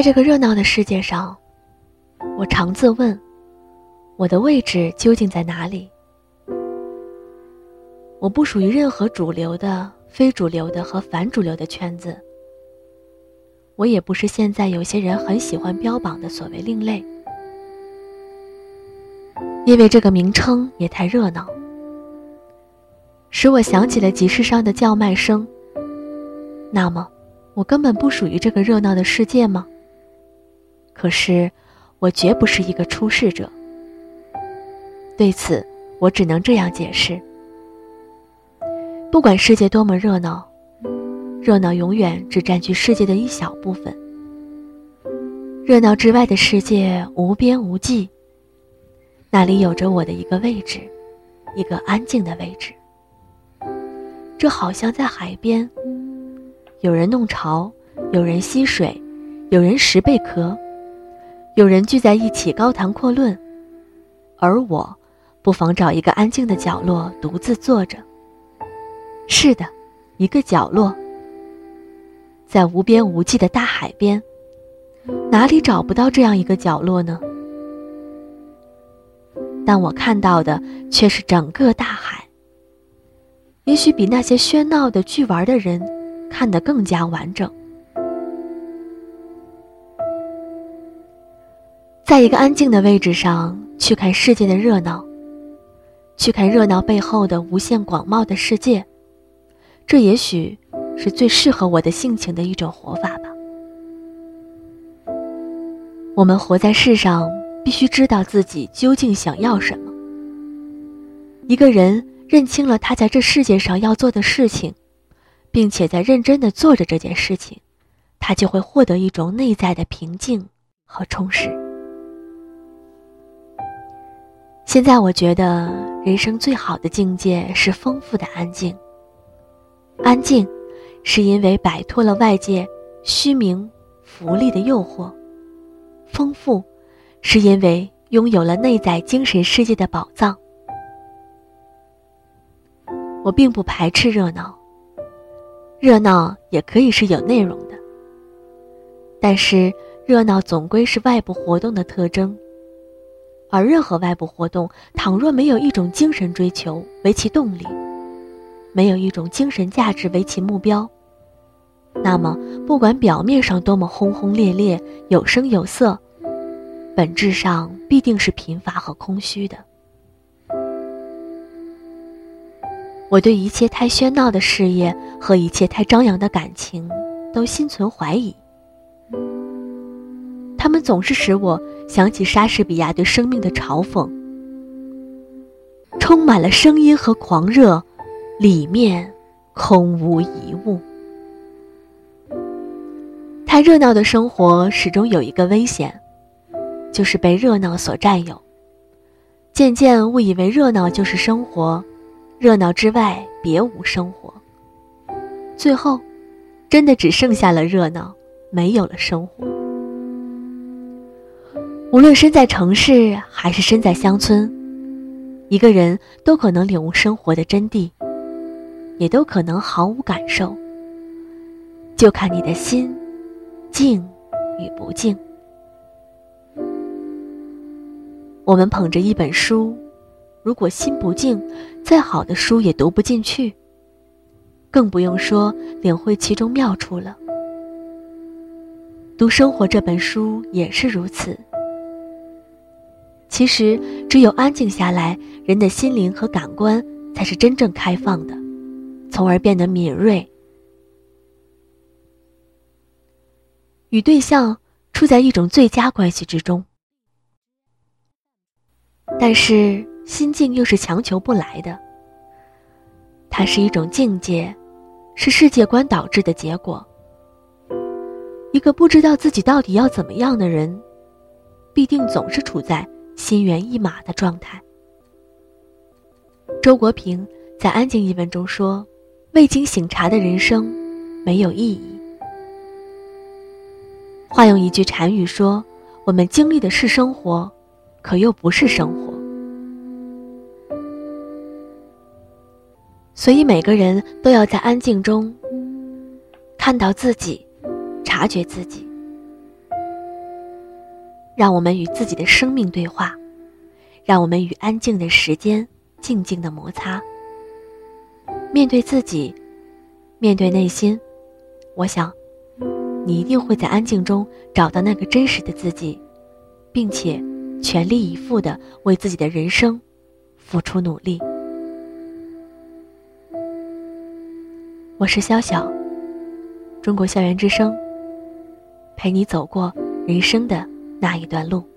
在这个热闹的世界上，我常自问：我的位置究竟在哪里？我不属于任何主流的、非主流的和反主流的圈子。我也不是现在有些人很喜欢标榜的所谓另类，因为这个名称也太热闹，使我想起了集市上的叫卖声。那么，我根本不属于这个热闹的世界吗？可是，我绝不是一个出世者。对此，我只能这样解释。不管世界多么热闹，热闹永远只占据世界的一小部分。热闹之外的世界无边无际，那里有着我的一个位置，一个安静的位置。这好像在海边，有人弄潮，有人吸水，有人拾贝壳，有人聚在一起高谈阔论，而我，不妨找一个安静的角落独自坐着。是的，一个角落，在无边无际的大海边，哪里找不到这样一个角落呢？但我看到的却是整个大海。也许比那些喧闹的去玩的人看得更加完整。在一个安静的位置上去看世界的热闹，去看热闹背后的无限广袤的世界。这也许是最适合我的性情的一种活法吧。我们活在世上，必须知道自己究竟想要什么。一个人认清了他在这世界上要做的事情，并且在认真的做着这件事情，他就会获得一种内在的平静和充实。现在我觉得，人生最好的境界是丰富的安静。安静，是因为摆脱了外界虚名、浮利的诱惑；丰富，是因为拥有了内在精神世界的宝藏。我并不排斥热闹，热闹也可以是有内容的。但是，热闹总归是外部活动的特征，而任何外部活动，倘若没有一种精神追求为其动力，没有一种精神价值为其目标，那么不管表面上多么轰轰烈烈、有声有色，本质上必定是贫乏和空虚的。我对一切太喧闹的事业和一切太张扬的感情，都心存怀疑。总是使我想起莎士比亚对生命的嘲讽，充满了声音和狂热。里面空无一物。太热闹的生活始终有一个危险，就是被热闹所占有。渐渐误以为热闹就是生活，热闹之外别无生活。最后，真的只剩下了热闹，没有了生活。无论身在城市还是身在乡村，一个人都可能领悟生活的真谛。也都可能毫无感受，就看你的心静与不静。我们捧着一本书，如果心不静，再好的书也读不进去，更不用说领会其中妙处了。读《生活》这本书也是如此。其实，只有安静下来，人的心灵和感官才是真正开放的。从而变得敏锐，与对象处在一种最佳关系之中。但是心境又是强求不来的，它是一种境界，是世界观导致的结果。一个不知道自己到底要怎么样的人，必定总是处在心猿意马的状态。周国平在《安静》一文中说。未经醒察的人生，没有意义。化用一句禅语说：“我们经历的是生活，可又不是生活。”所以每个人都要在安静中看到自己，察觉自己。让我们与自己的生命对话，让我们与安静的时间静静的摩擦。面对自己，面对内心，我想，你一定会在安静中找到那个真实的自己，并且全力以赴的为自己的人生付出努力。我是潇潇，中国校园之声，陪你走过人生的那一段路。